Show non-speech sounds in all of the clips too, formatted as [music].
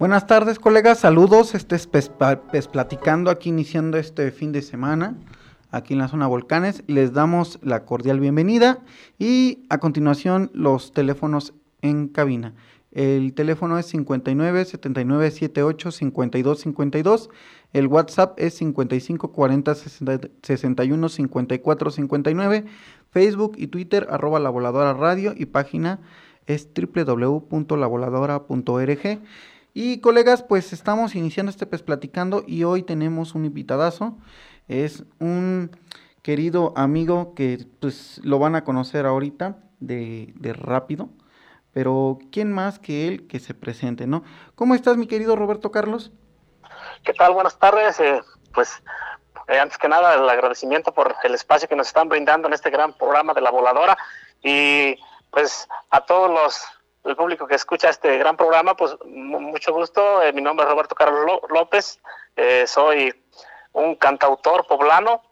Buenas tardes, colegas. Saludos. Este es Pes, Platicando aquí iniciando este fin de semana aquí en la zona Volcanes. Les damos la cordial bienvenida y a continuación los teléfonos en cabina. El teléfono es 59 79 78 52 52. El WhatsApp es 55 40 61 54 59. Facebook y Twitter arroba la voladora radio y página es www.lavoladora.org. Y colegas, pues estamos iniciando este pez platicando y hoy tenemos un invitadazo. Es un querido amigo que pues lo van a conocer ahorita de, de rápido. Pero ¿quién más que él que se presente, no? ¿Cómo estás, mi querido Roberto Carlos? ¿Qué tal? Buenas tardes. Eh, pues eh, antes que nada, el agradecimiento por el espacio que nos están brindando en este gran programa de la voladora. Y pues a todos los el público que escucha este gran programa, pues mucho gusto. Eh, mi nombre es Roberto Carlos López, eh, soy un cantautor poblano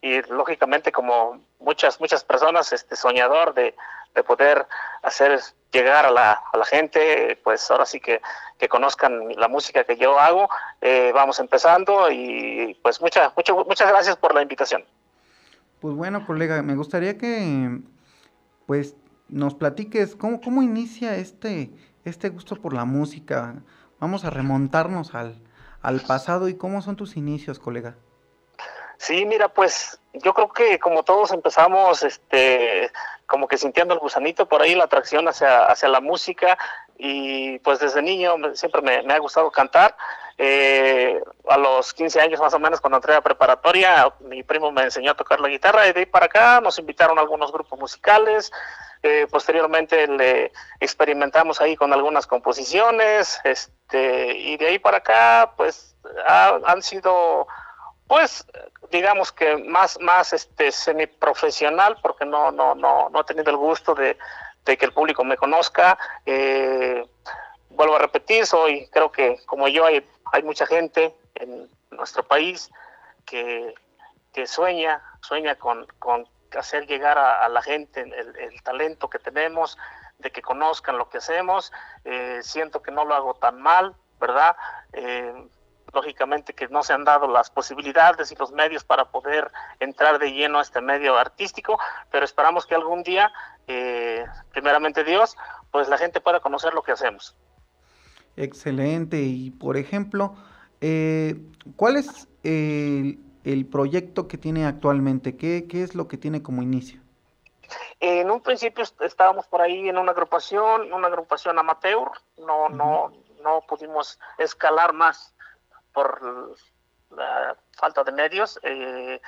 y lógicamente como muchas muchas personas, este soñador de, de poder hacer llegar a la, a la, gente, pues ahora sí que, que conozcan la música que yo hago. vamos empezando y pues muchas muchas muchas gracias por la invitación. Pues bueno, colega, me gustaría que pues nos platiques cómo, cómo inicia este, este gusto por la música. Vamos a remontarnos al, al pasado y cómo son tus inicios, colega. Sí, mira, pues yo creo que como todos empezamos, este, como que sintiendo el gusanito por ahí, la atracción hacia, hacia la música y pues desde niño siempre me, ha gustado cantar. Eh, a los 15 años más o menos, cuando entré a preparatoria, mi primo me enseñó a tocar la guitarra y de ahí para acá nos invitaron a algunos grupos musicales. Eh, posteriormente le experimentamos ahí con algunas composiciones, este, y de ahí para acá, pues han sido, pues, digamos que más, más este, semiprofesional, porque no, no, no, no he tenido el gusto de, que el público me conozca. Eh, vuelvo a repetir, soy, creo que como yo hay, hay mucha gente en nuestro país que, que sueña, sueña con, con hacer llegar a, la gente el, talento que tenemos, de que conozcan lo que hacemos. Eh, siento que no lo hago tan mal, ¿verdad? Eh, lógicamente que no se han dado las posibilidades y los medios para poder entrar de lleno a este medio artístico, pero esperamos que algún día, eh, primeramente Dios, pues la gente pueda conocer lo que hacemos. Excelente. Y por ejemplo, ¿cuál es el el proyecto que tiene actualmente? ¿Qué, ¿Qué es lo que tiene como inicio? En un principio estábamos por ahí en una agrupación, una agrupación amateur, no, no, no pudimos escalar más por la falta de medios. Eh,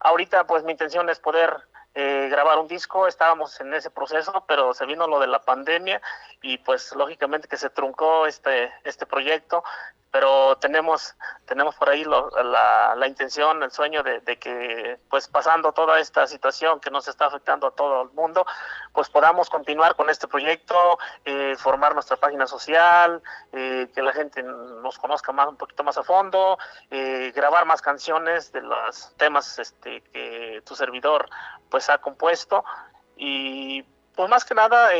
ahorita pues mi intención es poder eh, grabar un disco, estábamos en ese proceso, pero se vino lo de la pandemia y pues lógicamente que se truncó este, este proyecto pero tenemos tenemos por ahí la, la, intención, el sueño de, que pues pasando toda esta situación que nos está afectando a todo el mundo, pues podamos continuar con este proyecto, eh, formar nuestra página social, eh, que la gente nos conozca más un poquito más a fondo, eh, grabar más canciones de los temas este, que tu servidor pues ha compuesto. Y pues más que nada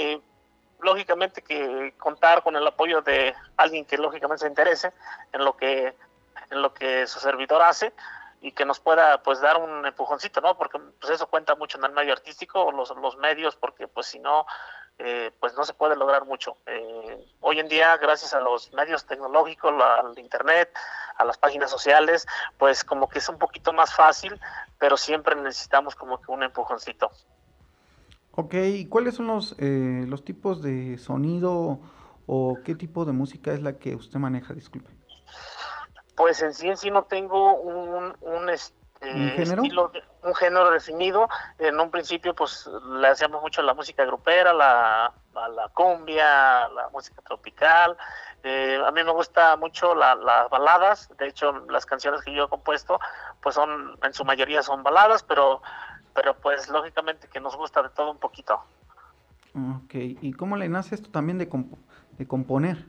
lógicamente que contar con el apoyo de alguien que lógicamente se interese en lo que en lo que su servidor hace y que nos pueda pues dar un empujoncito, ¿no? Porque pues eso cuenta mucho en el medio artístico, los, los medios, porque pues si no, eh, pues no se puede lograr mucho. Eh, hoy en día, gracias a los medios tecnológicos, al internet, a las páginas sociales, pues como que es un poquito más fácil, pero siempre necesitamos como que un empujoncito. Ok, ¿y cuáles son los, eh, los tipos de sonido o qué tipo de música es la que usted maneja? Disculpe. Pues en sí en sí no tengo un, un, este, ¿Un género? Estilo, un género definido. En un principio, pues le hacíamos mucho la música grupera, la, la cumbia, la música tropical. Eh, a mí me gusta mucho las baladas. De hecho, las canciones que yo he compuesto, pues son, en su mayoría son baladas, pero, pero pues lógicamente que nos gusta de todo un poquito. Ok, ¿y cómo le nace esto también de, de componer?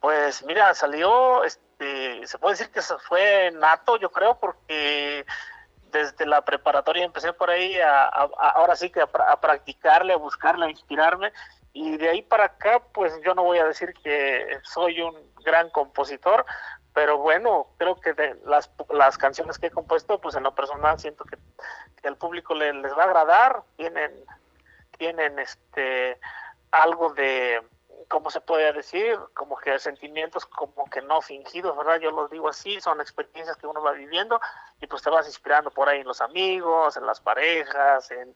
Pues mira, salió, este, se puede decir que fue nato, yo creo, porque desde la preparatoria empecé por ahí a, ahora sí que a, practicarle, a buscarle, a inspirarme y de ahí para acá pues yo no voy a decir que soy un gran compositor, pero bueno, creo que de las, las canciones que he compuesto pues en lo personal siento que, que al público les va a agradar, tienen, tienen este algo de ¿cómo se puede decir? Como que sentimientos como que no fingidos, ¿verdad? Yo los digo así, son experiencias que uno va viviendo y pues te vas inspirando por ahí en los amigos, en las parejas, en,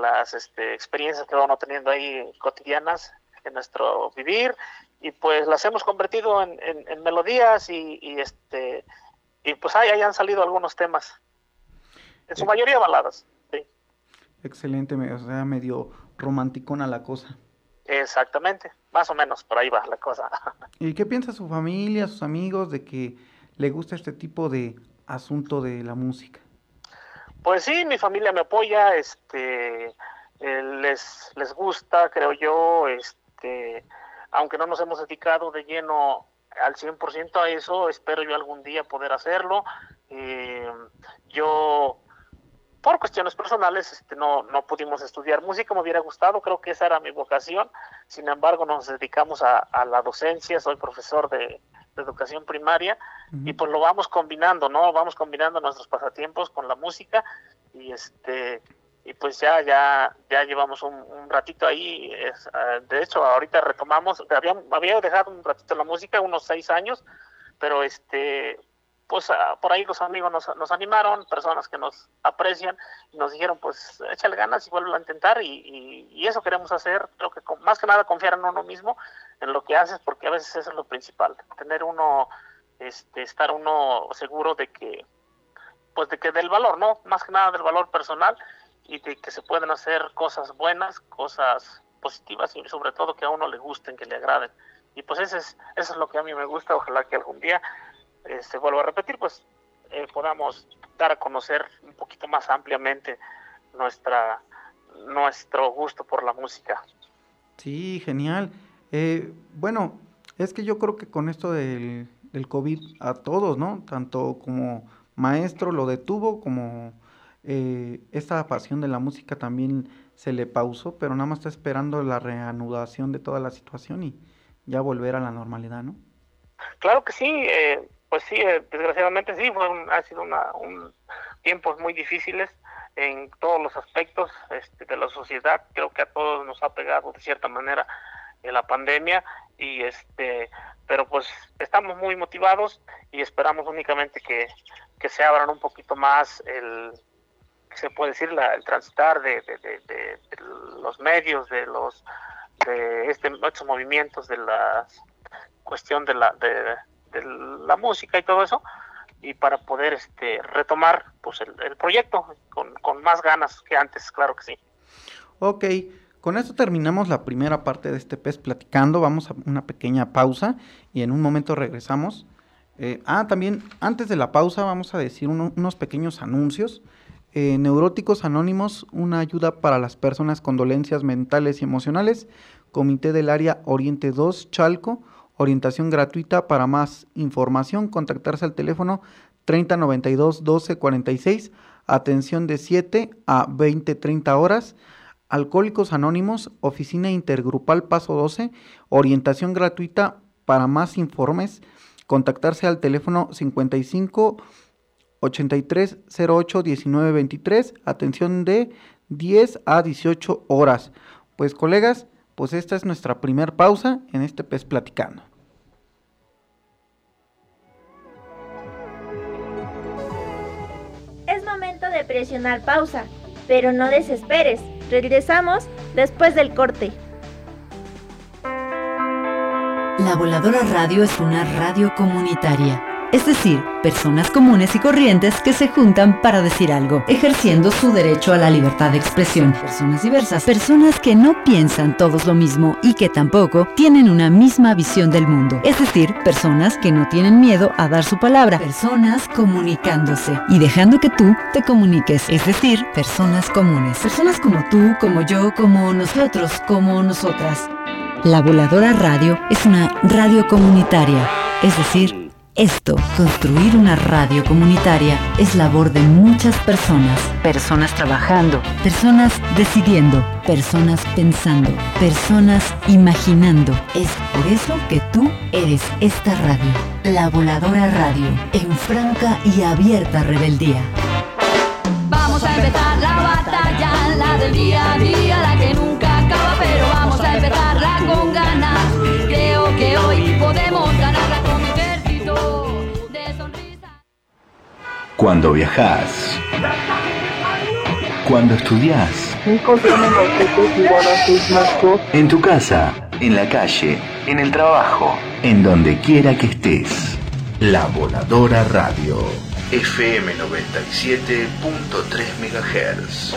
las este, experiencias que vamos teniendo ahí cotidianas en nuestro vivir y pues las hemos convertido en, melodías y, este y pues ahí, ahí han salido algunos temas, en su mayoría baladas. Sí. Excelente, o sea, medio romanticona la cosa. Exactamente, más o menos, por ahí va la cosa. [laughs] ¿Y qué piensa su familia, sus amigos de que le gusta este tipo de asunto de la música? Pues sí, mi familia me apoya, este, eh, les, les gusta, creo yo, este, aunque no nos hemos dedicado de lleno al 100% a eso, espero yo algún día poder hacerlo. Eh, yo por cuestiones personales este, no, no pudimos estudiar música, me hubiera gustado, creo que esa era mi vocación, sin embargo nos dedicamos a, la docencia, soy profesor de, educación primaria y pues lo vamos combinando, ¿no? Vamos combinando nuestros pasatiempos con la música y este y pues ya ya ya llevamos un, ratito ahí, ah, de hecho ahorita retomamos, había, había dejado un ratito la música, unos seis años, pero este pues ah, por ahí los amigos nos, animaron, personas que nos aprecian, y nos dijeron, pues échale ganas y vuelve a intentar, y, eso queremos hacer, creo que más que nada confiar en uno mismo, en lo que haces, porque a veces eso es lo principal, tener uno, este, estar uno seguro de que, pues de que del valor, ¿no? Más que nada del valor personal, y de que se pueden hacer cosas buenas, cosas positivas, y sobre todo que a uno le gusten, que le agraden. Y pues eso es, eso es lo que a mí me gusta, ojalá que algún día este, vuelvo a repetir, pues eh, podamos dar a conocer un poquito más ampliamente nuestra nuestro gusto por la música. Sí, genial. Eh, bueno, es que yo creo que con esto del, del COVID a todos, ¿no? Tanto como maestro lo detuvo, como eh, esta pasión de la música también se le pausó, pero nada más está esperando la reanudación de toda la situación y ya volver a la normalidad, ¿no? Claro que sí, eh, pues sí, eh, desgraciadamente sí, fue ha sido una, un tiempos muy difíciles en todos los aspectos este, de la sociedad. Creo que a todos nos ha pegado de cierta manera en la pandemia y este, pero pues estamos muy motivados y esperamos únicamente que, que se abran un poquito más el se puede decir la, el transitar de, de, los medios de los de este estos movimientos de la cuestión de la de, la música y todo eso y para poder este retomar pues el, proyecto con, con, más ganas que antes, claro que sí. Ok, con esto terminamos la primera parte de este pez platicando, vamos a una pequeña pausa y en un momento regresamos. Eh, ah, también antes de la pausa vamos a decir unos pequeños anuncios. Eh, Neuróticos Anónimos, una ayuda para las personas con dolencias mentales y emocionales. Comité del Área Oriente 2, Chalco Orientación gratuita. Para más información, contactarse al teléfono 3092 1246. Atención de 7 a 20-30 horas. Alcohólicos Anónimos, Oficina Intergrupal Paso 12. Orientación gratuita. Para más informes, contactarse al teléfono 55 83 08 19 23. Atención de 10 a 18 horas. Pues colegas, pues esta es nuestra primer pausa en este pez platicando. Es momento de presionar pausa, pero no desesperes. Regresamos después del corte. La Voladora Radio es una radio comunitaria es decir, personas comunes y corrientes que se juntan para decir algo, ejerciendo su derecho a la libertad de expresión. Personas diversas, personas que no piensan todos lo mismo y que tampoco tienen una misma visión del mundo. Es decir, personas que no tienen miedo a dar su palabra, personas comunicándose y dejando que tú te comuniques. Es decir, personas comunes, personas como tú, como yo, como nosotros, como nosotras. La Voladora Radio es una radio comunitaria, es decir, esto, construir una radio comunitaria, es labor de muchas personas. Personas trabajando, personas decidiendo, personas pensando, personas imaginando. Es por eso que tú eres esta radio, la voladora radio, en franca y abierta rebeldía. Vamos a empezar la batalla, la del día a día, la que nunca Cuando viajas. Cuando estudias. En tu casa, en la calle, en el trabajo, en donde quiera que estés. La Voladora Radio. FM 97.3 MHz.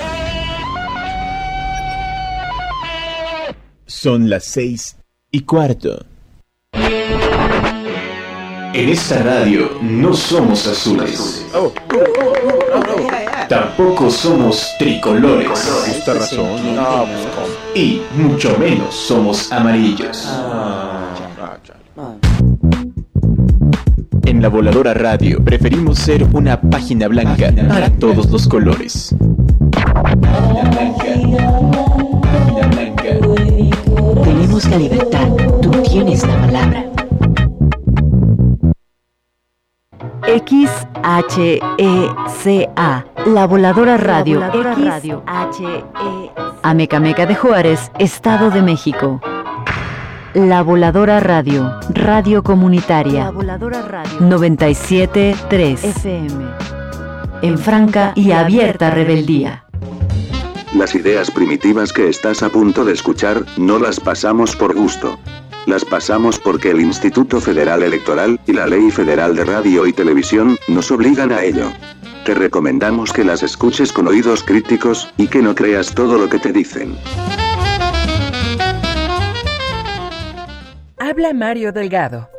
Son las seis y cuarto. En esta radio no somos azules. Tampoco somos tricolores. Justa razón. Y mucho menos somos amarillos. En la voladora radio preferimos ser una página blanca para todos los colores. Tenemos la libertad, tú tienes la palabra. XHECA, La Voladora Radio, la Radio. Amecameca de Juárez, Estado de México. La Voladora Radio, Radio Comunitaria. La Voladora Radio 973 FM. En franca y abierta rebeldía. Las ideas primitivas que estás a punto de escuchar, no las pasamos por gusto. Las pasamos porque el Instituto Federal Electoral y la Ley Federal de Radio y Televisión nos obligan a ello. Te recomendamos que las escuches con oídos críticos y que no creas todo lo que te dicen. Habla Mario Delgado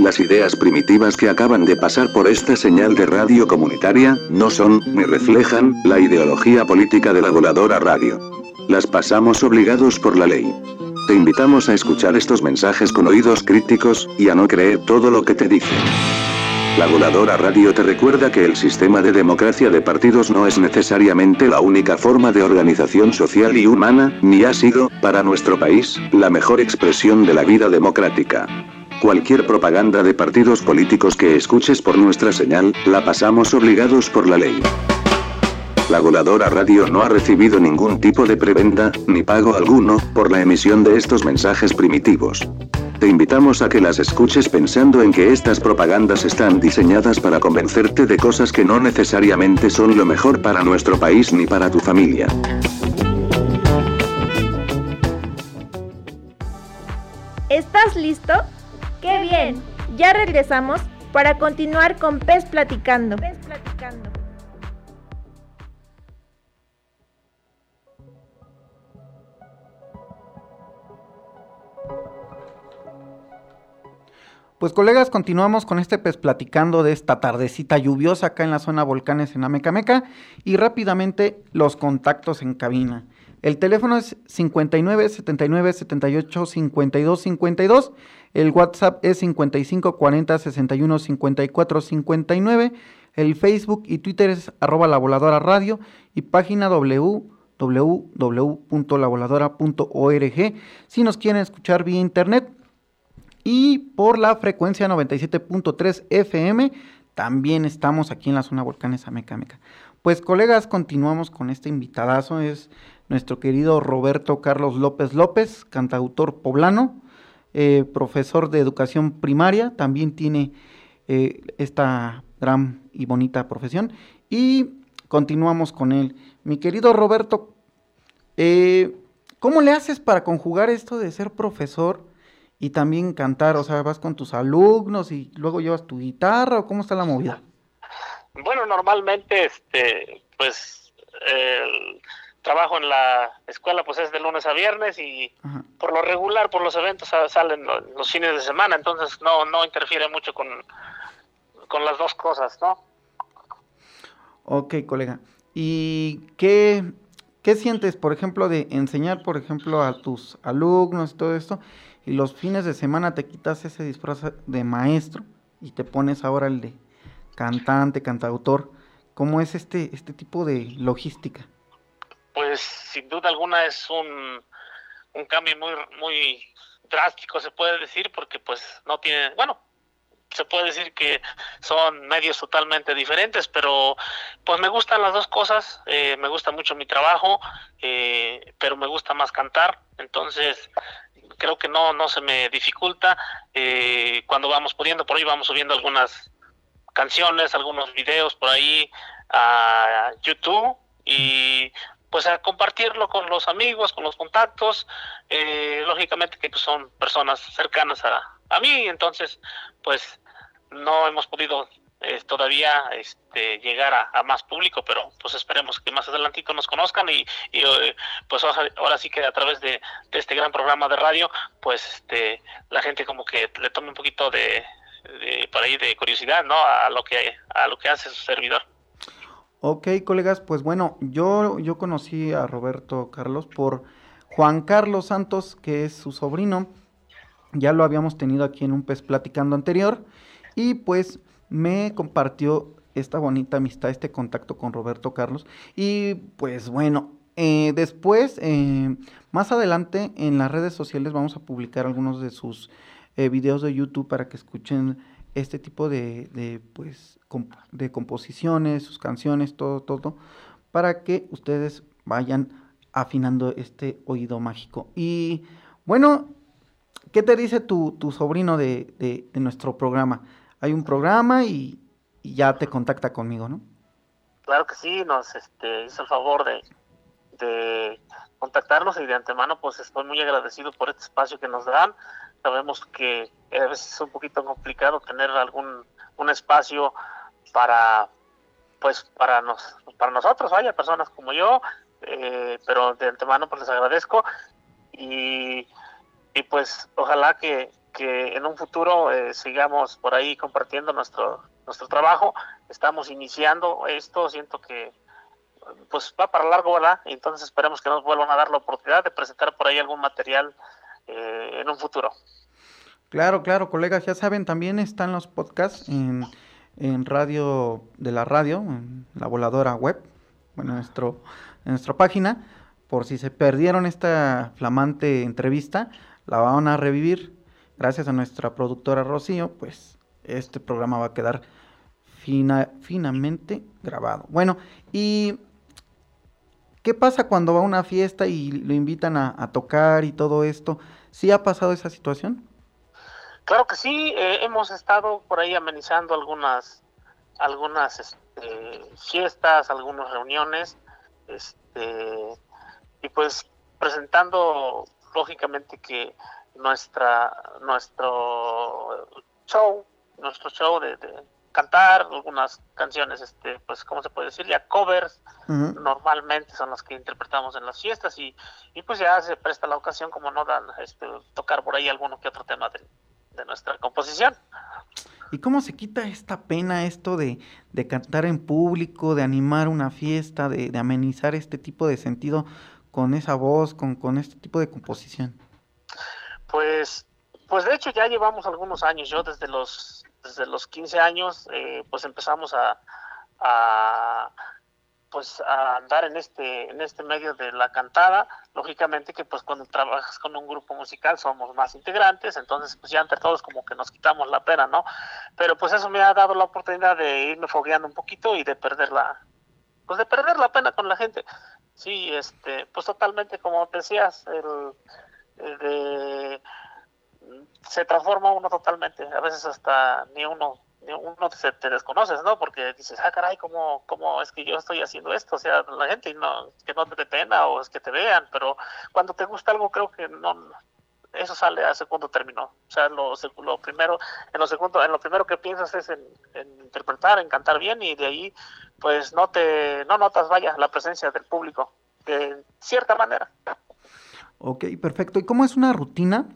Las ideas primitivas que acaban de pasar por esta señal de radio comunitaria, no son, ni reflejan, la ideología política de la voladora radio. Las pasamos obligados por la ley. Te invitamos a escuchar estos mensajes con oídos críticos, y a no creer todo lo que te dicen. La voladora radio te recuerda que el sistema de democracia de partidos no es necesariamente la única forma de organización social y humana, ni ha sido, para nuestro país, la mejor expresión de la vida democrática. Cualquier propaganda de partidos políticos que escuches por nuestra señal, la pasamos obligados por la ley. La voladora radio no ha recibido ningún tipo de preventa, ni pago alguno, por la emisión de estos mensajes primitivos. Te invitamos a que las escuches pensando en que estas propagandas están diseñadas para convencerte de cosas que no necesariamente son lo mejor para nuestro país ni para tu familia. ¿Estás listo? ¡Qué bien! Ya regresamos para continuar con Pez Platicando. Pez Platicando. Pues colegas, continuamos con este pez platicando de esta tardecita lluviosa acá en la zona volcanes en Amecameca y rápidamente los contactos en cabina. El teléfono es 59 79 78 52 52. El WhatsApp es 55 40 61 54 59. El Facebook y Twitter es arroba la voladora radio y página www.lavoladora.org si nos quieren escuchar vía internet y por la frecuencia 97.3 FM también estamos aquí en la zona Volcanes Amecameca. Pues colegas, continuamos con este invitadazo, es nuestro querido Roberto Carlos López López, cantautor poblano, eh, profesor de educación primaria, también tiene eh, esta gran y bonita profesión y continuamos con él. Mi querido Roberto, eh, ¿cómo le haces para conjugar esto de ser profesor y también cantar? O sea, vas con tus alumnos y luego llevas tu guitarra o cómo está la movida? Bueno, normalmente, este, pues, el trabajo en la escuela pues es de lunes a viernes y por lo regular, por los eventos salen los, fines de semana, entonces no, no interfiere mucho con, con las dos cosas, ¿no? Ok, colega. ¿Y qué, qué sientes, por ejemplo, de enseñar, por ejemplo, a tus alumnos y todo esto? y los fines de semana te quitas ese disfraz de maestro y te pones ahora el de cantante, cantautor. ¿Cómo es este, este tipo de logística? Pues sin duda alguna es un, un cambio muy, muy drástico, se puede decir, porque pues no tiene, bueno, se puede decir que son medios totalmente diferentes, pero pues me gustan las dos cosas, eh, me gusta mucho mi trabajo, eh, pero me gusta más cantar, entonces creo que no, no se me dificulta. Eh, cuando vamos poniendo por ahí, vamos subiendo algunas canciones, algunos videos por ahí a YouTube y pues a compartirlo con los amigos, con los contactos, eh, lógicamente que pues, son personas cercanas a, a mí, entonces pues no hemos podido es todavía este, llegar a, más público, pero pues esperemos que más adelantito nos conozcan y, eh, pues ahora sí que a través de, este gran programa de radio, pues este, la gente como que le tome un poquito de, por ahí de curiosidad, ¿no? A lo que a lo que hace su servidor. Ok, colegas, pues bueno, yo, yo conocí a Roberto Carlos por Juan Carlos Santos, que es su sobrino. Ya lo habíamos tenido aquí en un pez platicando anterior. Y pues me compartió esta bonita amistad, este contacto con Roberto Carlos. Y pues bueno, eh, después, eh, más adelante en las redes sociales vamos a publicar algunos de sus eh, videos de YouTube para que escuchen este tipo de, de pues, de composiciones, sus canciones, todo, todo, para que ustedes vayan afinando este oído mágico. Y bueno, ¿qué te dice tu, tu sobrino de, de nuestro programa? hay un programa y, ya te contacta conmigo, ¿no? Claro que sí, nos este, hizo el favor de, de contactarnos y de antemano pues estoy muy agradecido por este espacio que nos dan. Sabemos que a veces es un poquito complicado tener algún un espacio para pues para nos para nosotros, vaya, personas como yo, eh, pero de antemano pues les agradezco y, y pues ojalá que, que en un futuro eh, sigamos por ahí compartiendo nuestro nuestro trabajo. Estamos iniciando esto, siento que pues va para largo, ¿verdad? Entonces esperemos que nos vuelvan a dar la oportunidad de presentar por ahí algún material eh, en un futuro. Claro, claro, colegas, ya saben, también están los podcasts en, en radio de la radio, en la voladora web, bueno, nuestro, en nuestra página, por si se perdieron esta flamante entrevista, la van a revivir gracias a nuestra productora Rocío, pues este programa va a quedar fina, finamente grabado. Bueno, ¿y qué pasa cuando va a una fiesta y lo invitan a, tocar y todo esto? ¿Sí ha pasado esa situación? Claro que sí, eh, hemos estado por ahí amenizando algunas algunas este, fiestas, algunas reuniones, este, y pues presentando lógicamente que nuestra nuestro show, nuestro show de, de cantar algunas canciones, este, pues, ¿cómo se puede decir? Ya covers, normalmente son las que interpretamos en las fiestas y, y pues ya se presta la ocasión, como no dan, este, tocar por ahí alguno que otro tema de, de nuestra composición. ¿Y cómo se quita esta pena, esto de, de cantar en público, de animar una fiesta, de, de, amenizar este tipo de sentido con esa voz, con, con este tipo de composición? Pues, pues de hecho ya llevamos algunos años, yo desde los, desde los 15 años, eh, pues empezamos a, a pues a andar en este en este medio de la cantada. Lógicamente que pues cuando trabajas con un grupo musical somos más integrantes entonces pues ya entre todos como que nos quitamos la pena no pero pues eso me ha dado la oportunidad de irme fogueando un poquito y de perder la pues de perder la pena con la gente. Sí este pues totalmente como decías el, de se transforma uno totalmente. A veces hasta ni uno uno te, te, desconoces, ¿no? Porque dices, ah, caray, ¿cómo, ¿cómo es que yo estoy haciendo esto? O sea, la gente no, que no te dé pena o es que te vean, pero cuando te gusta algo creo que no, eso sale a segundo término. O sea, lo, lo primero, en lo segundo, en lo primero que piensas es en, en, interpretar, en cantar bien y de ahí, pues no te, no notas, vaya, la presencia del público, de cierta manera. Ok, perfecto. ¿Y cómo es una rutina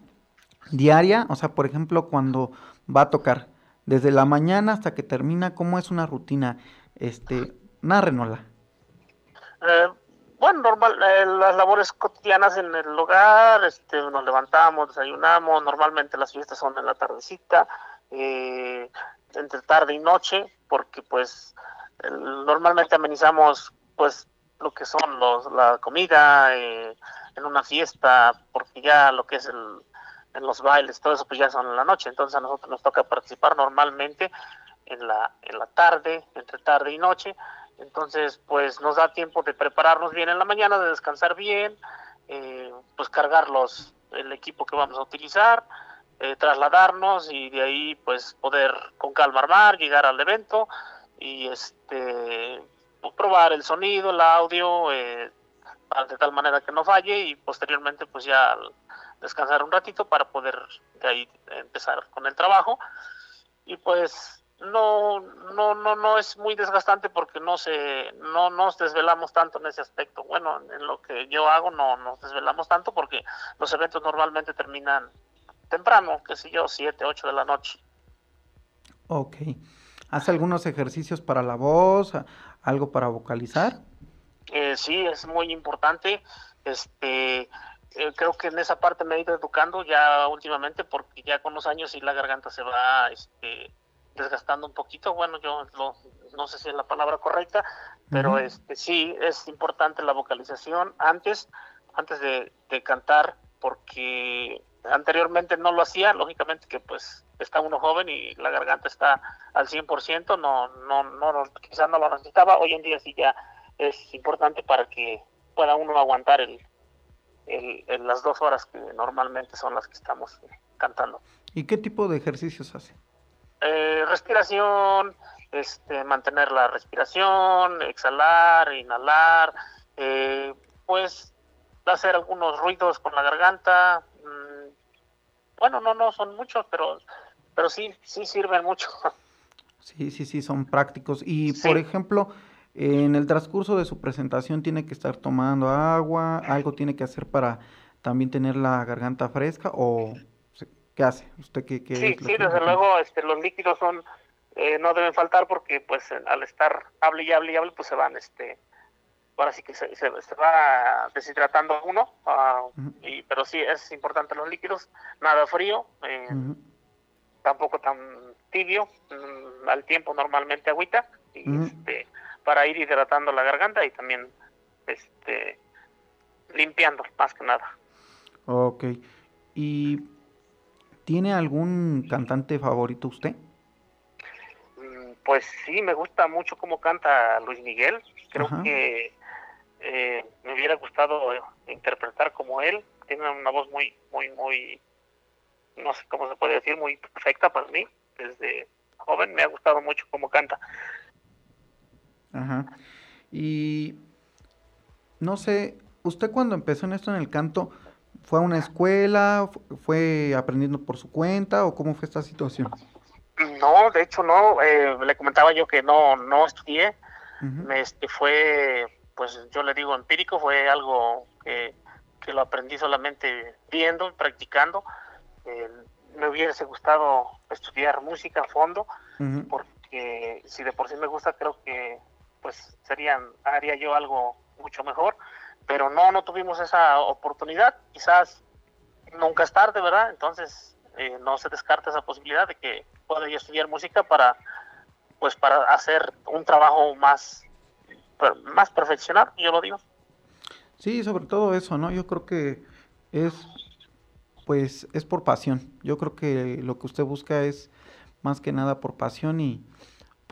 diaria? O sea, por ejemplo, cuando va a tocar, desde la mañana hasta que termina, ¿cómo es una rutina? Este, narrenola. Eh, bueno, normal, eh, las labores cotidianas en el hogar, este, nos levantamos, desayunamos, normalmente las fiestas son en la tardecita, eh, entre tarde y noche, porque pues normalmente amenizamos pues lo que son los, la comida eh, en una fiesta, porque ya lo que es el, en los bailes, todo eso pues ya son en la noche, entonces a nosotros nos toca participar normalmente en la, en la tarde, entre tarde y noche, entonces pues nos da tiempo de prepararnos bien en la mañana, de descansar bien, eh, pues cargar los, el equipo que vamos a utilizar, eh, trasladarnos y de ahí pues poder con calma armar, llegar al evento y este pues, probar el sonido, el audio, eh, de tal manera que no falle y posteriormente pues ya descansar un ratito para poder de ahí empezar con el trabajo y pues no no no no es muy desgastante porque no se no nos desvelamos tanto en ese aspecto bueno en lo que yo hago no nos desvelamos tanto porque los eventos normalmente terminan temprano qué sé yo siete ocho de la noche Ok. ¿Hace algunos ejercicios para la voz, algo para vocalizar? Eh, sí, es muy importante. Este, eh, creo que en esa parte me he ido educando ya últimamente porque ya con los años y la garganta se va este, desgastando un poquito. Bueno, yo lo, no sé si es la palabra correcta, pero uh -huh. este, sí es importante la vocalización antes, antes de, de cantar, porque anteriormente no lo hacía, lógicamente que pues está uno joven y la garganta está al 100%, no, no, no, quizás no lo necesitaba, hoy en día sí ya es importante para que pueda uno aguantar el, el, el, las dos horas que normalmente son las que estamos cantando. ¿Y qué tipo de ejercicios hace? Eh, respiración, este, mantener la respiración, exhalar, inhalar, eh, pues hacer algunos ruidos con la garganta, mmm, bueno, no, no son muchos, pero, pero sí, sí sirven mucho. [laughs] Sí, sí, sí, son prácticos. Y, sí. por ejemplo, en el transcurso de su presentación tiene que estar tomando agua, algo tiene que hacer para también tener la garganta fresca o qué hace usted qué, qué sí sí desde luego este los líquidos son eh, no deben faltar porque pues al estar hable y hable y hable pues se van este ahora sí que se, se, se va deshidratando uno uh, uh -huh. y pero sí es importante los líquidos nada frío eh, uh -huh. tampoco tan tibio mm, al tiempo normalmente agüita y este para ir hidratando la garganta y también este limpiando más que nada. Ok. ¿Y tiene algún cantante favorito usted? Pues sí, me gusta mucho cómo canta Luis Miguel. Creo Ajá. que eh, me hubiera gustado interpretar como él. Tiene una voz muy, muy, muy, no sé cómo se puede decir, muy perfecta para mí. Desde joven me ha gustado mucho cómo canta. Ajá. Y no sé, usted cuando empezó en esto en el canto, ¿Fue a una escuela? ¿Fue aprendiendo por su cuenta o cómo fue esta situación? No, de hecho no, eh, le comentaba yo que no, no estudié, este fue, pues yo le digo empírico, fue algo que, lo aprendí solamente viendo y practicando. Eh, me hubiese gustado estudiar música a fondo, porque si de por sí me gusta, creo que pues serían, haría yo algo mucho mejor, pero no, no tuvimos esa oportunidad, quizás nunca es tarde, ¿verdad? Entonces eh, no se descarta esa posibilidad de que pueda yo estudiar música para pues para hacer un trabajo más más perfeccionado, yo lo digo. Sí, sobre todo eso, ¿no? Yo creo que es pues es por pasión. Yo creo que lo que usted busca es más que nada por pasión y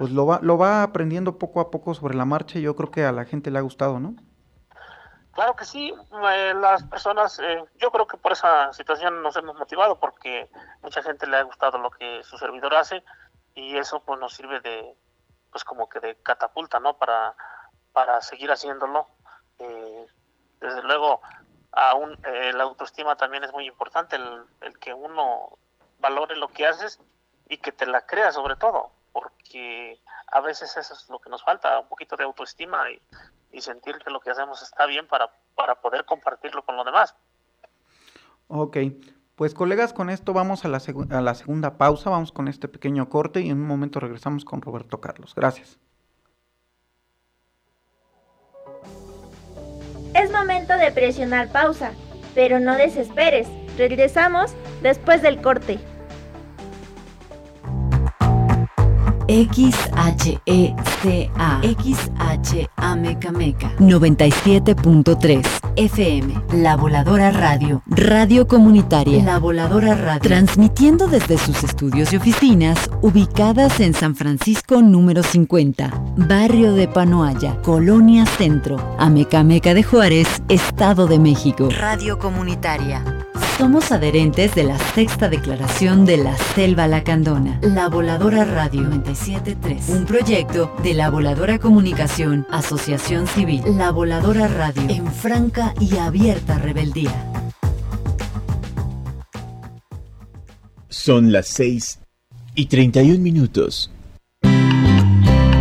pues lo va, lo va aprendiendo poco a poco sobre la marcha y yo creo que a la gente le ha gustado, ¿no? Claro que sí, eh, las personas, eh, yo creo que por esa situación nos hemos motivado porque mucha gente le ha gustado lo que su servidor hace y eso pues nos sirve de, pues como que de catapulta, ¿no? Para, para seguir haciéndolo. Eh, desde luego, aún la autoestima también es muy importante, el, el que uno valore lo que haces y que te la crea sobre todo, porque a veces eso es lo que nos falta, un poquito de autoestima y, y sentir que lo que hacemos está bien para, para poder compartirlo con los demás. Ok, pues colegas, con esto vamos a la, a la segunda pausa, vamos con este pequeño corte y en un momento regresamos con Roberto Carlos. Gracias. Es momento de presionar pausa, pero no desesperes. Regresamos después del corte. XHECA XH Meca 97.3 FM La Voladora Radio. Radio Comunitaria. La Voladora Radio. Transmitiendo desde sus estudios y oficinas ubicadas en San Francisco número 50 Barrio de Panoaya Colonia Centro Amecameca de Juárez Estado de México. Radio Comunitaria somos adherentes de la sexta declaración de la Selva Lacandona, La Voladora Radio 973, un proyecto de La Voladora Comunicación, Asociación Civil, La Voladora Radio, en franca y abierta rebeldía. Son las 6 y 31 minutos.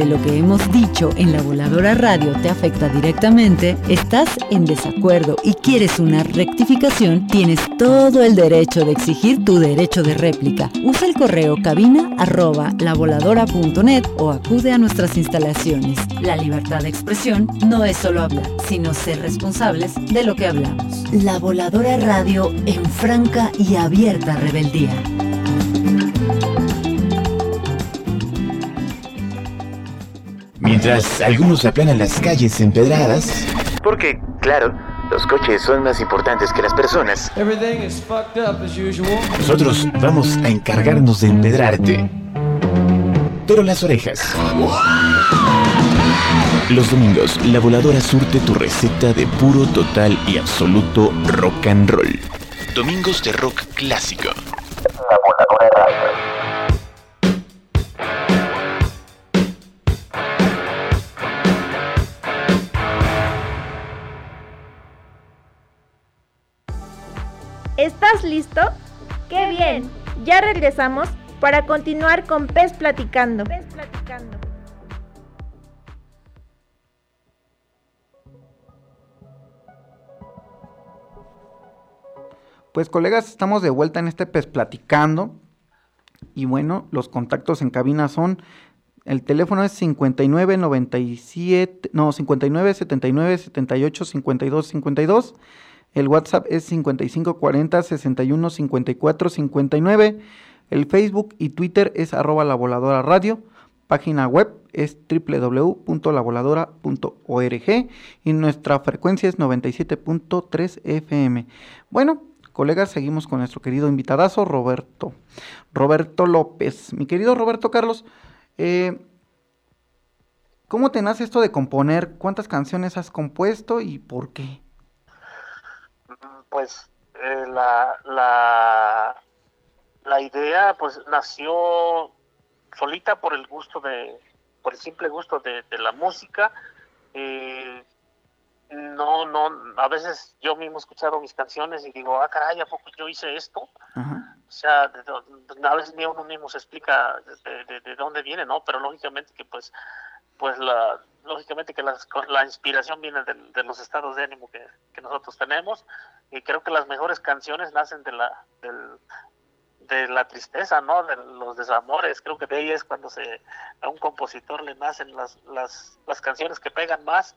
de lo que hemos dicho en la voladora radio te afecta directamente, estás en desacuerdo y quieres una rectificación, tienes todo el derecho de exigir tu derecho de réplica. Usa el correo cabina arroba lavoladora.net o acude a nuestras instalaciones. La libertad de expresión no es solo hablar, sino ser responsables de lo que hablamos. La voladora radio en franca y abierta rebeldía. Mientras algunos aplanan las calles empedradas. Porque, claro, los coches son más importantes que las personas. Nosotros vamos a encargarnos de empedrarte. Pero las orejas. Los domingos, la voladora surte tu receta de puro, total y absoluto rock and roll. Domingos de rock clásico. La voladora ¿Estás listo? ¡Qué bien! Ya regresamos para continuar con Pez Platicando. Pez Platicando. Pues colegas, estamos de vuelta en este Pez Platicando. Y bueno, los contactos en cabina son el teléfono es 59 97 no 59 79 78 52 52 el WhatsApp es 5540 61 54 59. El Facebook y Twitter es arroba la voladora radio. Página web es www.lavoladora.org y nuestra frecuencia es 97.3 FM. Bueno, colegas, seguimos con nuestro querido invitadazo, Roberto. Roberto López. Mi querido Roberto Carlos, eh, ¿cómo te nace esto de componer? ¿Cuántas canciones has compuesto y por qué? Pues eh, la, la, la idea pues nació solita por el gusto de, por el simple gusto de, de la música. Eh, no, no, a veces yo mismo he escuchado mis canciones y digo, ah, caray, ¿a poco yo hice esto? O sea, a veces ni uno mismo se explica de, de, dónde viene, ¿no? Pero lógicamente que pues, pues la, lógicamente que las, la inspiración viene de, los estados de ánimo que, que, nosotros tenemos y creo que las mejores canciones nacen de la, del, de la tristeza, ¿no? De los desamores. Creo que de ahí es cuando se a un compositor le nacen las, las, las canciones que pegan más.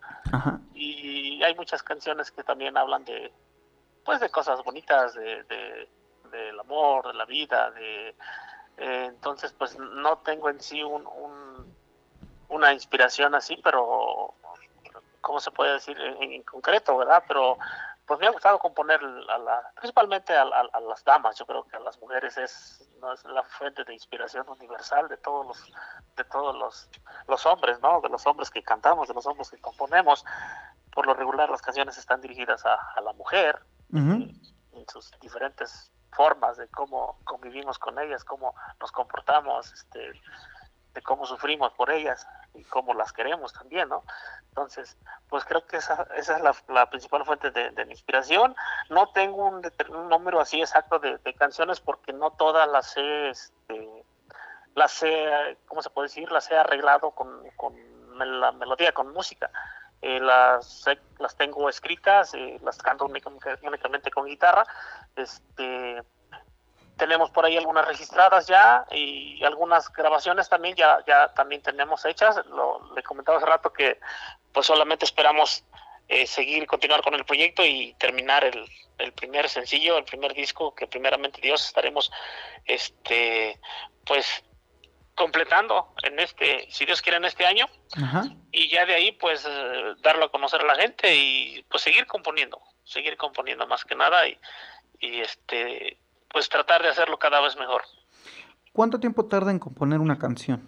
Y hay muchas canciones que también hablan de, pues, de cosas bonitas, de, de del amor, de la vida, de eh, entonces, pues, no tengo en sí un, un, una inspiración así, pero ¿cómo se puede decir en, en concreto, verdad? Pero pues me ha gustado componer a la, principalmente a, las damas, yo creo que a las mujeres es, ¿no? es la fuente de inspiración universal de todos los de todos los, los hombres, ¿no? De los hombres que cantamos, de los hombres que componemos. Por lo regular las canciones están dirigidas a, la mujer en, sus diferentes formas de cómo convivimos con ellas, cómo nos comportamos, este, de cómo sufrimos por ellas y cómo las queremos también, ¿no? Entonces, pues creo que esa, esa es la, principal fuente de, inspiración. No tengo un, número así exacto de, canciones porque no todas las he, este, las he, ¿cómo se puede decir? Las he arreglado con, la melodía, con música. Eh, las, las tengo escritas, eh, las canto únicamente con guitarra. Este, tenemos por ahí algunas registradas ya y algunas grabaciones también ya ya también tenemos hechas. Lo le comentaba hace rato que pues solamente esperamos eh, seguir continuar con el proyecto y terminar el, el, primer sencillo el primer disco que primeramente Dios estaremos este pues completando en este si Dios quiere en este año. Y ya de ahí pues eh, darlo a conocer a la gente y pues seguir componiendo seguir componiendo más que nada y, y este pues tratar de hacerlo cada vez mejor. ¿Cuánto tiempo tarda en componer una canción?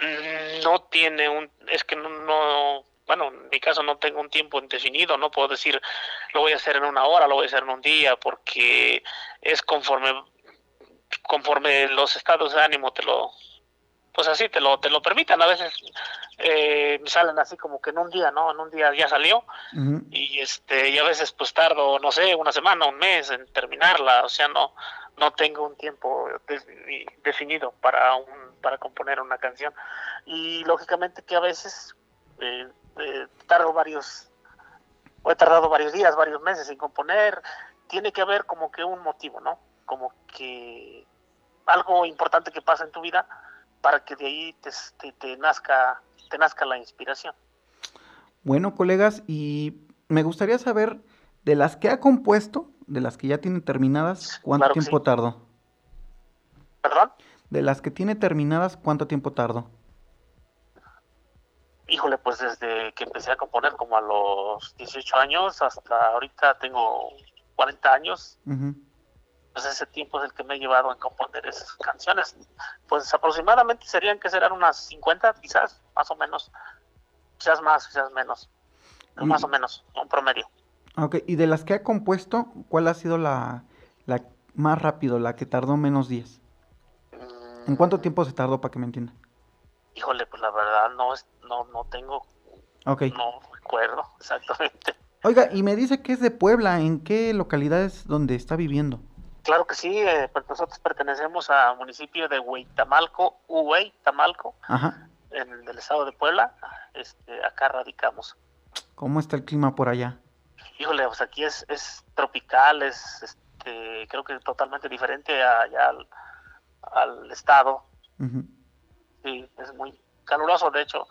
Mm, no tiene un, es que no, bueno, en mi caso no tengo un tiempo indefinido, no puedo decir lo voy a hacer en una hora, lo voy a hacer en un día, porque es conforme, conforme los estados de ánimo te lo, pues así te lo, te lo permitan. A veces eh, salen así como que en un día, ¿no? En un día ya salió y este y a veces pues tardo, no sé, una semana, un mes en terminarla. O sea, no no tengo un tiempo definido para un para componer una canción y lógicamente que a veces eh, eh, tardo varios he tardado varios días, varios meses en componer. Tiene que haber como que un motivo, ¿no? Como que algo importante que pasa en tu vida para que de ahí te, nazca, te nazca la inspiración. Bueno, colegas, y me gustaría saber de las que ha compuesto, de las que ya tiene terminadas, ¿cuánto tiempo tardó? ¿Perdón? De las que tiene terminadas, ¿cuánto tiempo tardó? Híjole, pues desde que empecé a componer como a los 18 años hasta ahorita tengo 40 años pues ese tiempo es el que me ha llevado a componer esas canciones. Pues aproximadamente serían que serán unas 50 quizás, más o menos. Quizás más, quizás menos. Más o menos, un promedio. Ok, y de las que ha compuesto, ¿cuál ha sido la, la más rápido, la que tardó menos días? ¿En cuánto tiempo se tardó para que me entienda? Híjole, pues la verdad no, es, no, no tengo... Okay. No recuerdo [laughs] exactamente. Oiga, y me dice que es de Puebla, ¿en qué localidades donde está viviendo? Claro que sí, eh, pues nosotros pertenecemos al municipio de Huitamalco, Huitamalco, en el estado de Puebla. Este, acá radicamos. ¿Cómo está el clima por allá? Híjole, pues aquí es, es tropical, es este, creo que totalmente diferente allá al, estado. Sí, es muy caluroso, de hecho,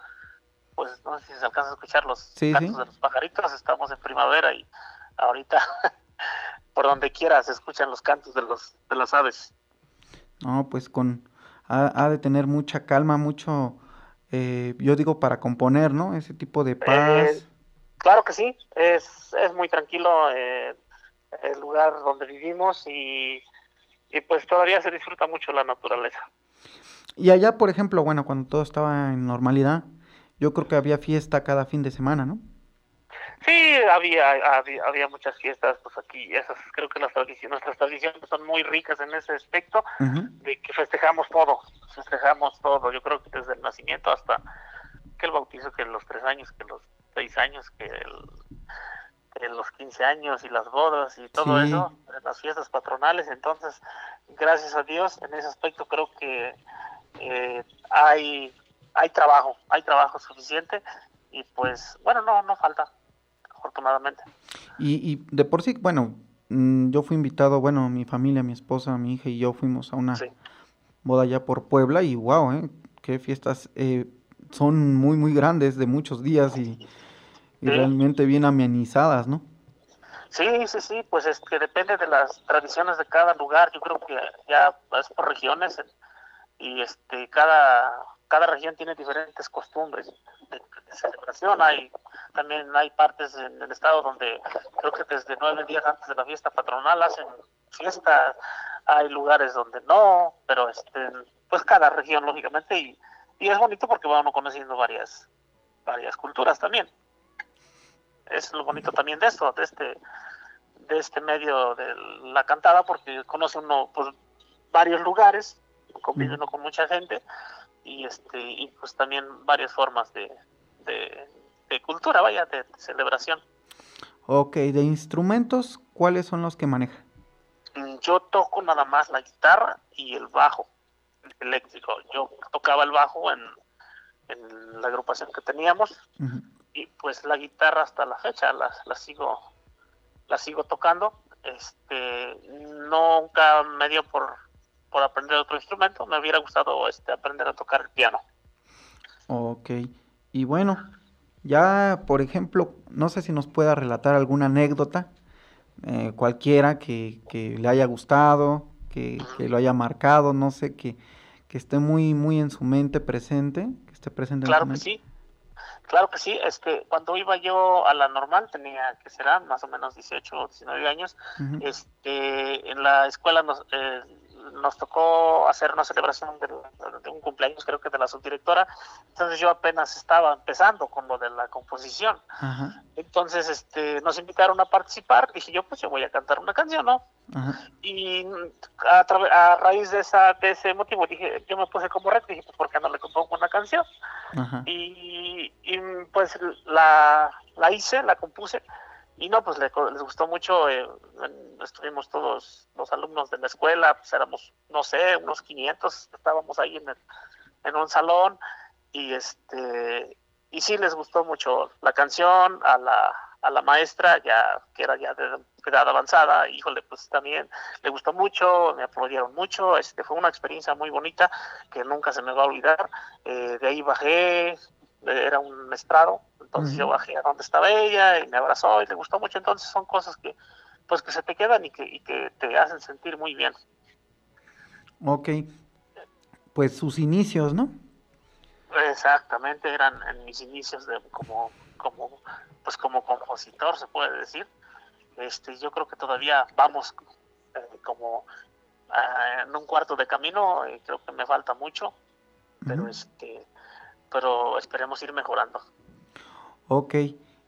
pues no sé si se alcanza a escuchar los cantos de los pajaritos, estamos en primavera y ahorita [laughs] por donde quiera se escuchan los cantos de los de las aves. No, pues con ha, de tener mucha calma, mucho, eh, yo digo para componer, ¿no? Ese tipo de paz. Eh, claro que sí, es, es muy tranquilo. Eh, el lugar donde vivimos y, y pues todavía se disfruta mucho la naturaleza. Y allá, por ejemplo, bueno, cuando todo estaba en normalidad, yo creo que había fiesta cada fin de semana, ¿no? Sí, había, había, había muchas fiestas, pues aquí, esas creo que las tradiciones, nuestras tradiciones son muy ricas en ese aspecto, de que festejamos todo, festejamos todo, yo creo que desde el nacimiento hasta que el bautizo, que los tres años, que los seis años, que, el, los 15 años y las bodas y todo eso, las fiestas patronales, entonces, gracias a Dios, en ese aspecto creo que eh, hay, hay trabajo, hay trabajo suficiente y pues, bueno, no, no falta, afortunadamente. Y, y de por sí, bueno, mm, yo fui invitado, bueno, mi familia, mi esposa, mi hija y yo fuimos a una boda allá por Puebla y wow, ¿eh? qué fiestas eh, son muy, muy grandes, de muchos días y, realmente bien amenizadas, ¿no? Sí, sí, sí, pues es que depende de las tradiciones de cada lugar, yo creo que ya es por regiones y este cada cada región tiene diferentes costumbres de, celebración. Hay también hay partes en el estado donde creo que desde nueve días antes de la fiesta patronal hacen fiestas. Hay lugares donde no, pero este, pues cada región lógicamente y, y es bonito porque vamos conociendo varias varias culturas también. Es lo bonito también de esto, de este de este medio de la cantada porque conoce uno pues varios lugares, convive uno con mucha gente y este y pues también varias formas de, de, cultura, vaya, de, celebración. Ok, de instrumentos, ¿cuáles son los que maneja? Mm, yo toco nada más la guitarra y el bajo eléctrico. Yo tocaba el bajo en, en la agrupación que teníamos y pues la guitarra hasta la fecha la, la sigo la sigo tocando. Este nunca me dio por por aprender otro instrumento, me hubiera gustado este, aprender a tocar el piano. Ok, y bueno, ya por ejemplo, no sé si nos pueda relatar alguna anécdota, eh, cualquiera que, que, le haya gustado, que, que, lo haya marcado, no sé, que, que esté muy, muy en su mente presente, que esté presente claro en su mente. que sí. Claro que sí, este, cuando iba yo a la normal, tenía que será más o menos 18 o 19 años, este, en la escuela nos, eh, nos tocó hacer una celebración de, un cumpleaños, creo que de la subdirectora. Entonces yo apenas estaba empezando con lo de la composición. Entonces este, nos invitaron a participar. Dije yo, pues yo voy a cantar una canción, ¿no? Y a, raíz de, esa, de ese motivo, dije, yo me puse como reto, dije, pues ¿por qué no le compongo una canción? Y, y, pues la, la hice, la compuse y no, pues les, gustó mucho, eh, estuvimos todos los alumnos de la escuela, pues éramos, no sé, unos 500, estábamos ahí en, en un salón y este y sí les gustó mucho la canción, a la, a la maestra, ya que era ya de edad avanzada, híjole, pues también le gustó mucho, me aplaudieron mucho, este fue una experiencia muy bonita que nunca se me va a olvidar. Eh, de ahí bajé, era un estrado, entonces yo bajé a donde estaba ella y me abrazó y le gustó mucho, entonces son cosas que pues que se te quedan y que, y que te hacen sentir muy bien. Ok, pues sus inicios, ¿no? Exactamente, eran en mis inicios de como, como, pues como compositor se puede decir. Este, yo creo que todavía vamos eh, como ah, en un cuarto de camino, y creo que me falta mucho, pero este pero esperemos ir mejorando. Ok,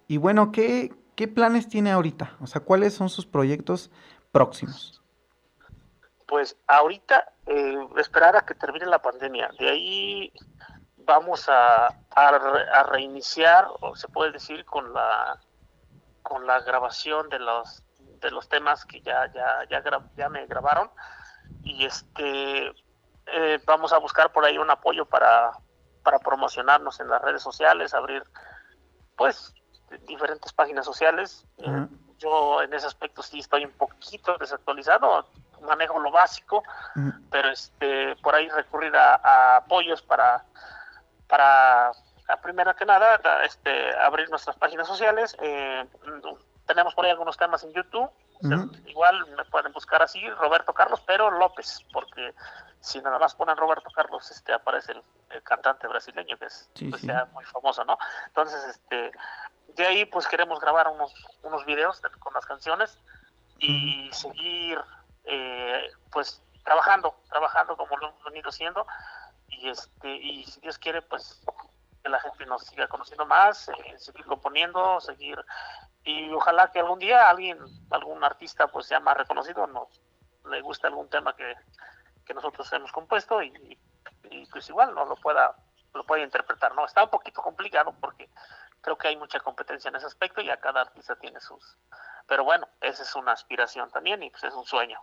y bueno, ¿qué, qué planes tiene ahorita? O sea, ¿cuáles son sus proyectos próximos? Pues ahorita eh, esperar a que termine la pandemia. De ahí vamos a, a, reiniciar, o se puede decir, con la con la grabación de los de los temas que ya ya ya, ya me grabaron y este eh, vamos a buscar por ahí un apoyo para para promocionarnos en las redes sociales, abrir pues diferentes páginas sociales. Eh, yo en ese aspecto sí estoy un poquito desactualizado, manejo lo básico, pero este por ahí recurrir a, apoyos para para a primera que nada este abrir nuestras páginas sociales. Eh, tenemos por ahí algunos temas en YouTube. igual me pueden buscar así, Roberto Carlos, pero López, porque si nada más ponen Roberto Carlos, este aparece el, cantante brasileño que es pues, muy famoso, ¿no? Entonces, este, de ahí pues queremos grabar unos, unos videos con las canciones y seguir eh, pues trabajando, trabajando como lo hemos venido haciendo. Y este y si Dios quiere pues que la gente nos siga conociendo más, eh, seguir componiendo, seguir y ojalá que algún día alguien, algún artista pues sea más reconocido, nos le guste algún tema que, que nosotros hemos compuesto y, y, pues igual no lo pueda lo pueda interpretar, ¿no? Está un poquito complicado porque creo que hay mucha competencia en ese aspecto y a cada artista tiene sus pero bueno, esa es una aspiración también y pues es un sueño.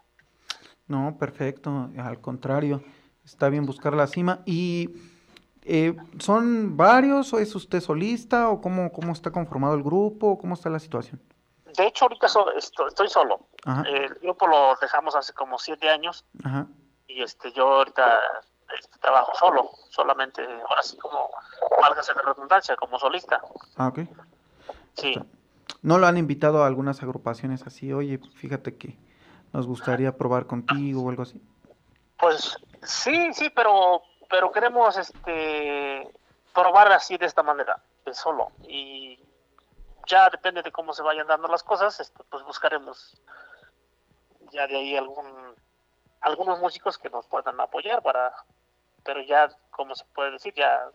No, perfecto, al contrario, está bien buscar la cima y eh, ¿Son varios o es usted solista o cómo, cómo está conformado el grupo? ¿Cómo está la situación? De hecho, ahorita estoy, solo. el grupo lo dejamos hace como siete años y este yo ahorita este, trabajo solo, solamente, ahora sí como, válgase de redundancia, como solista. Ah, ok. Sí. ¿No lo han invitado a algunas agrupaciones así? Oye, fíjate que nos gustaría probar contigo o algo así. Pues sí, sí, pero pero queremos este probar así de esta manera, de solo. Y ya depende de cómo se vayan dando las cosas, este, pues buscaremos ya de ahí algún algunos músicos que nos puedan apoyar para pero ya como se puede decir ya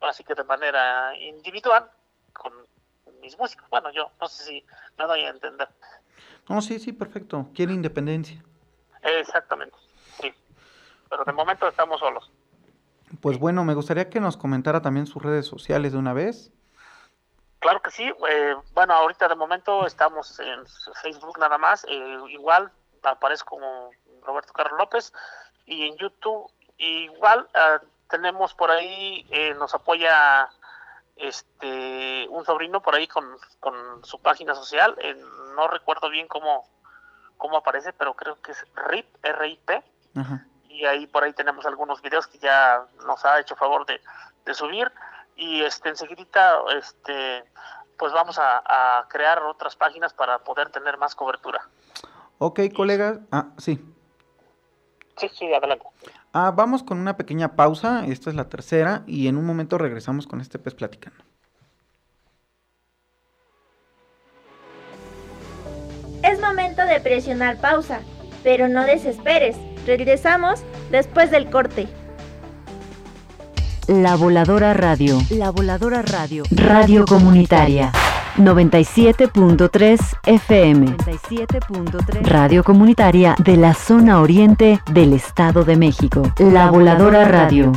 así que de manera individual con mis músicos bueno yo no sé si me doy a entender no sí sí perfecto quiere independencia exactamente sí pero de momento estamos solos pues bueno, me gustaría que nos comentara también sus redes sociales de una vez. Claro que sí. Eh, bueno, ahorita de momento estamos en Facebook nada más. Eh, igual aparezco como Roberto Carlos López y en YouTube igual ah, tenemos por ahí eh, nos apoya este un sobrino por ahí con, con su página social. no recuerdo bien cómo cómo aparece, pero creo que es RIP RIP. Y ahí por ahí tenemos algunos videos que ya nos ha hecho favor de, subir y este enseguida este pues vamos a, crear otras páginas para poder tener más cobertura. Ok, colegas. Ah, sí. Sí, sí, adelante. Ah, vamos con una pequeña pausa. Esta es la tercera. Y en un momento regresamos con este pez platicando. Es momento de presionar pausa, pero no desesperes. Regresamos después del corte. La Voladora Radio. La Voladora Radio. Radio Comunitaria. 97.3 FM. 97.3 Radio Comunitaria de la zona oriente del Estado de México. La Voladora Radio.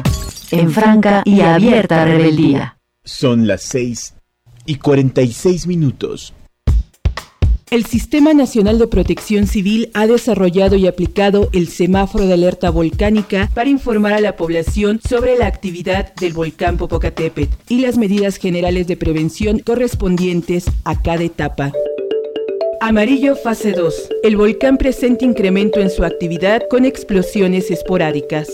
En franca y abierta rebeldía. Son las 6 y 46 minutos. El Sistema Nacional de Protección Civil ha desarrollado y aplicado el semáforo de alerta volcánica para informar a la población sobre la actividad del volcán Popocatépetl y las medidas generales de prevención correspondientes a cada etapa. Amarillo fase 2. El volcán presenta incremento en su actividad con explosiones esporádicas.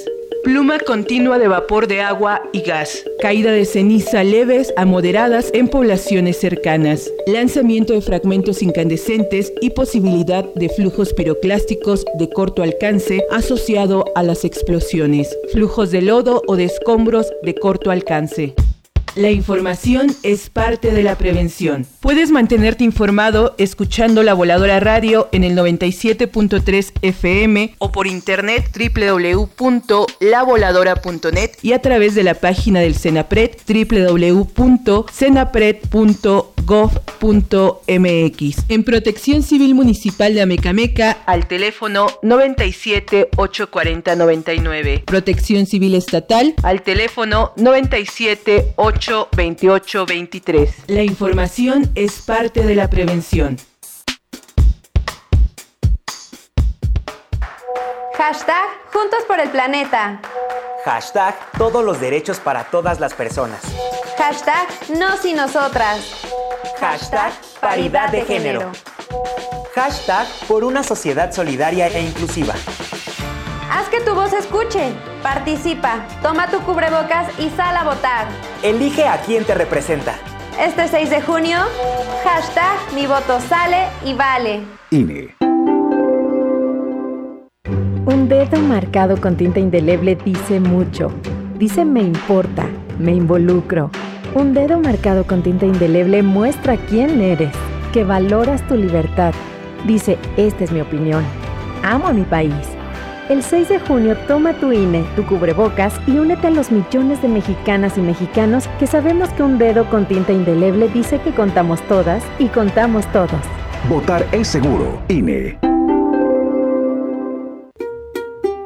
Pluma continua de vapor de agua y gas. Caída de ceniza leves a moderadas en poblaciones cercanas. Lanzamiento de fragmentos incandescentes y posibilidad de flujos piroclásticos de corto alcance asociado a las explosiones. Flujos de lodo o de escombros de corto alcance. La información es parte de la prevención. Puedes mantenerte informado escuchando la voladora radio en el 97.3 FM o por internet www.lavoladora.net y a través de la página del Senapred www.senapred.gov.mx. En Protección Civil Municipal de Amecameca al teléfono 97 840 99. Protección Civil Estatal al teléfono 97 28 23. La información es parte de la prevención. Hashtag Juntos por el Planeta. Hashtag Todos los derechos para todas las personas. Hashtag Nos y Nosotras. Hashtag Paridad de género. Hashtag Por una sociedad solidaria e inclusiva. Haz que tu voz escuche. Participa. Toma tu cubrebocas y sal a votar. Elige a quien te representa. Este 6 de junio, hashtag mi voto sale y vale. INE. Un dedo marcado con tinta indeleble dice mucho. Dice me importa, me involucro. Un dedo marcado con tinta indeleble muestra quién eres, que valoras tu libertad dice, esta es mi opinión. Amo a mi país. El 6 de junio toma tu INE, tu cubrebocas y únete a los millones de mexicanas y mexicanos que sabemos que un dedo con tinta indeleble dice que contamos todas y contamos todos. Votar es seguro. INE.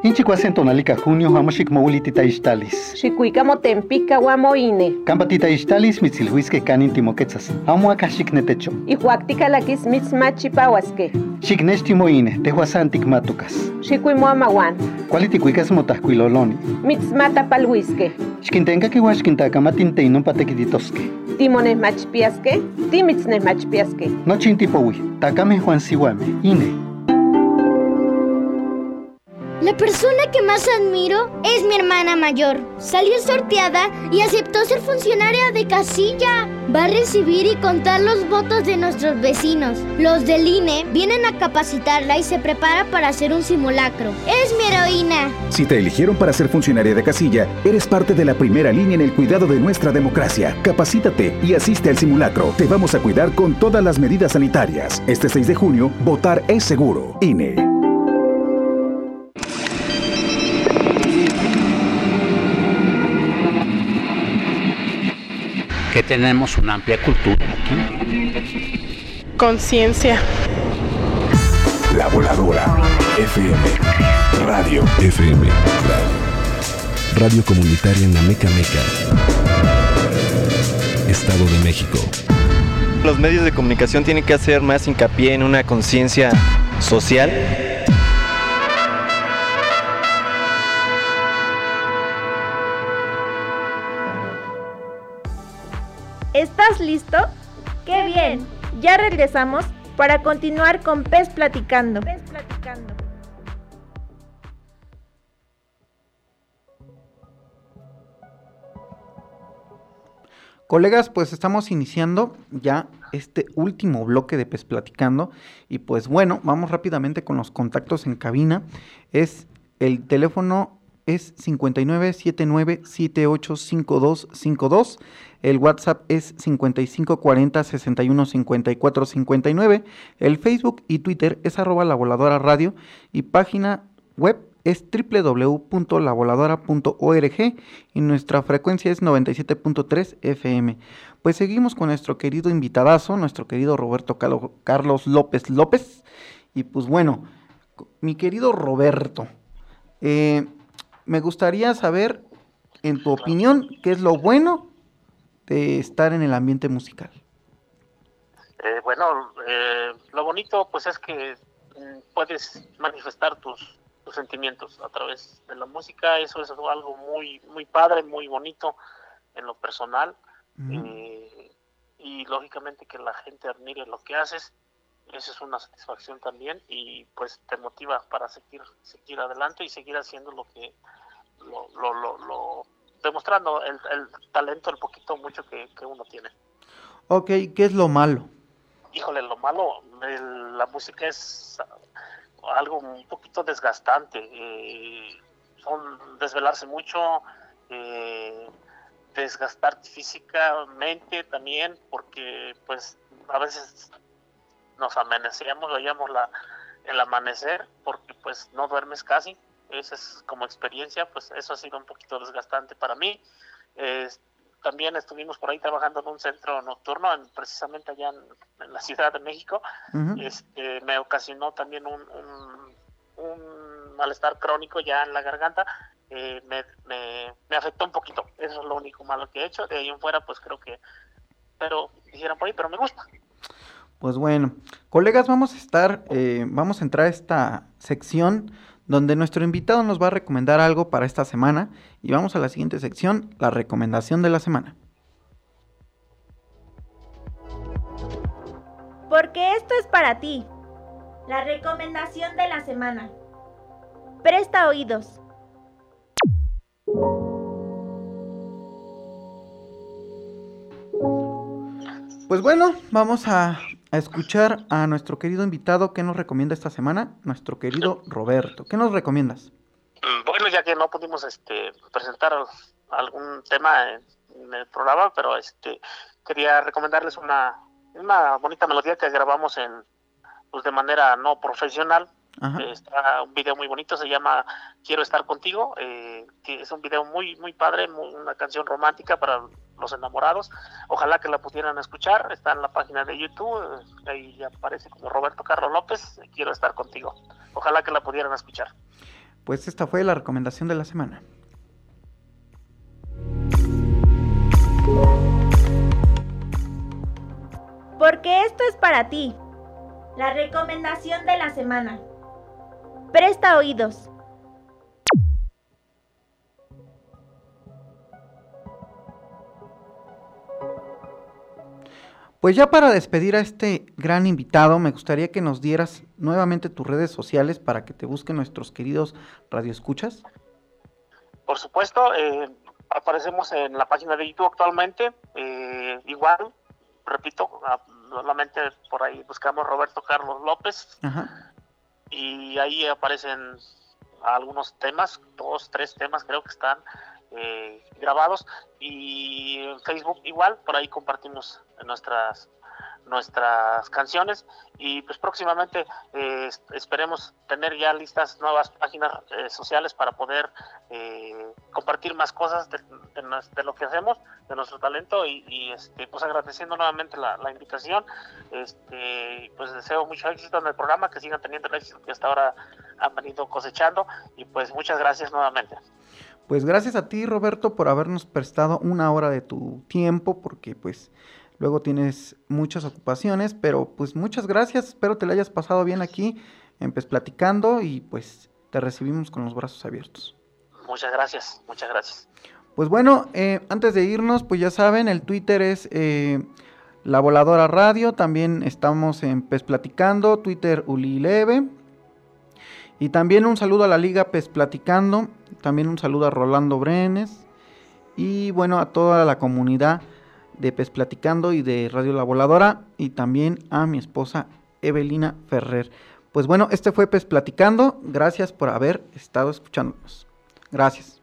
Inchikuasen tonalika junio hamashik maulitita istalis. Xikuika motempica guamoine. Kampatita istalis mitzilhuisque canin timoquetzas. Amo akashik netecho. Ihuactica laquis mitzmachipahuasque. Xiknechtimoine, tehuasantic matucas. Xikuimoamahuan. Kualitikuikas motajkuiloloni. Mitzmatapalhuisque. Xkintenka kiuaxkintakamatinteinon patekititosque. Timonesmachpiasque. Timitznesmachpiasque. Nochintipowi, takame Juan Siwame, INE. La persona que más admiro es mi hermana mayor. Salió sorteada y aceptó ser funcionaria de casilla. Va a recibir y contar los votos de nuestros vecinos. Los del INE vienen a capacitarla y se prepara para hacer un simulacro. Es mi heroína. Si te eligieron para ser funcionaria de casilla, eres parte de la primera línea en el cuidado de nuestra democracia. Capacítate y asiste al simulacro. Te vamos a cuidar con todas las medidas sanitarias. Este 6 de junio, votar es seguro. INE. Tenemos una amplia cultura aquí. Conciencia. La voladora. FM. Radio. FM. Radio. Radio comunitaria en la Meca Meca. Estado de México. Los medios de comunicación tienen que hacer más hincapié en una conciencia social ¿Estás listo? ¡Qué bien! Ya regresamos para continuar con Pez Platicando. Pez Platicando. Colegas, pues estamos iniciando ya este último bloque de Pez Platicando y pues bueno, vamos rápidamente con los contactos en cabina. Es el teléfono es 5979785252. El WhatsApp es 5540615459. El Facebook y Twitter es arroba la voladora radio y página web es www.lavoladora.org y nuestra frecuencia es 97.3 FM. Pues seguimos con nuestro querido invitadazo, nuestro querido Roberto Carlos López López. Y pues bueno, mi querido Roberto, eh, me gustaría saber, en tu opinión, qué es lo bueno de estar en el ambiente musical. Eh, bueno, eh, lo bonito pues es que mm, puedes manifestar tus, tus sentimientos a través de la música, eso es algo muy, muy padre, muy bonito en lo personal. Eh, y lógicamente que la gente admire lo que haces, eso es una satisfacción también y pues te motiva para seguir, seguir adelante y seguir haciendo lo que, lo, lo, lo, lo demostrando el, el, talento, el poquito mucho que, que, uno tiene. Ok, ¿qué es lo malo? Híjole, lo malo, el, la música es algo un poquito desgastante. Eh, son desvelarse mucho, eh, desgastar físicamente también, porque pues a veces nos amanecemos, veíamos la, el amanecer, porque pues no duermes casi esa es como experiencia, pues eso ha sido un poquito desgastante para mí. Eh, también estuvimos por ahí trabajando en un centro nocturno, en, precisamente allá en, en, la Ciudad de México. Uh -huh. este, me ocasionó también un, un, un, malestar crónico ya en la garganta. Eh, me, me, me, afectó un poquito. Eso es lo único malo que he hecho. De ahí en fuera, pues creo que... Pero dijeron por ahí, pero me gusta. Pues bueno, colegas, vamos a estar, eh, vamos a entrar a esta sección donde nuestro invitado nos va a recomendar algo para esta semana y vamos a la siguiente sección, la recomendación de la semana. Porque esto es para ti. La recomendación de la semana. Presta oídos. Pues bueno, vamos a, escuchar a nuestro querido invitado que nos recomienda esta semana, nuestro querido Roberto. ¿Qué nos recomiendas? Bueno, ya que no pudimos este, presentar algún tema en, en el programa, pero este quería recomendarles una, una bonita melodía que grabamos en pues de manera no profesional. Ajá. Está un video muy bonito, se llama Quiero estar contigo. eh, que es un video muy muy padre, muy- una canción romántica para los enamorados. Ojalá que la pudieran escuchar. Está en la página de YouTube, eh, ahí aparece como Roberto Carlos López. Quiero estar contigo. Ojalá que la pudieran escuchar. Pues esta fue la recomendación de la semana. Porque esto es para ti. La recomendación de la semana. Presta oídos. Pues ya para despedir a este gran invitado, me gustaría que nos dieras nuevamente tus redes sociales para que te busquen nuestros queridos radioescuchas. Por supuesto, eh, aparecemos en la página de YouTube actualmente. eh, igual, repito, ah, solamente por ahí buscamos Roberto Carlos López Ajá. Y ahí aparecen algunos temas, dos, tres temas creo que están eh, grabados y en Facebook igual, por ahí compartimos nuestras nuestras canciones y pues próximamente eh, es- esperemos tener ya listas nuevas páginas eh, sociales para poder eh, compartir más cosas de, de nos- de lo que hacemos, de nuestro talento y, y, este pues agradeciendo nuevamente la, la invitación, este pues deseo mucho éxito en el programa, que sigan teniendo el éxito que hasta ahora han venido cosechando y pues muchas gracias nuevamente. Pues gracias a ti, Roberto, por habernos prestado una hora de tu tiempo, porque pues luego tienes muchas ocupaciones, pero pues muchas gracias, espero te la hayas pasado bien aquí, en Pez Platicando, y pues te recibimos con los brazos abiertos. Muchas gracias, muchas gracias. Pues bueno, eh, antes de irnos, pues ya saben, el Twitter es eh, La Voladora Radio, también estamos en Pez Platicando, Twitter Ulileve. Y también un saludo a la Liga Pez Platicando, también un saludo a Rolando Brenes y bueno, a toda la comunidad de Pez Platicando y de Radio La Voladora y también a mi esposa Evelina Ferrer. Pues bueno, este fue Pez Platicando, gracias por haber estado escuchándonos. Gracias.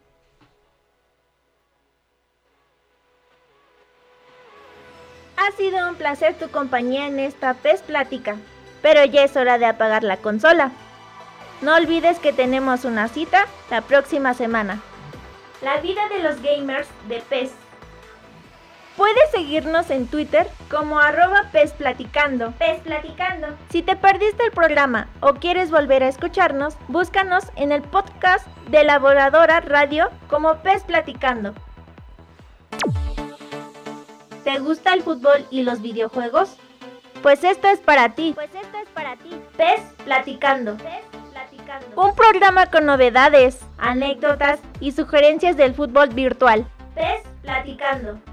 Ha sido un placer tu compañía en esta PES Plática, pero ya es hora de apagar la consola. No olvides que tenemos una cita la próxima semana. La vida de los gamers de PES. Puedes seguirnos en Twitter como arroba PES Platicando. PES Platicando. Si te perdiste el programa o quieres volver a escucharnos, búscanos en el podcast de la Voladora Radio como PES Platicando. ¿Te gusta el fútbol y los videojuegos? Pues esto es para ti. Pues esto es para ti. PES Platicando. Un programa con novedades, anécdotas y sugerencias del fútbol virtual. PES Platicando.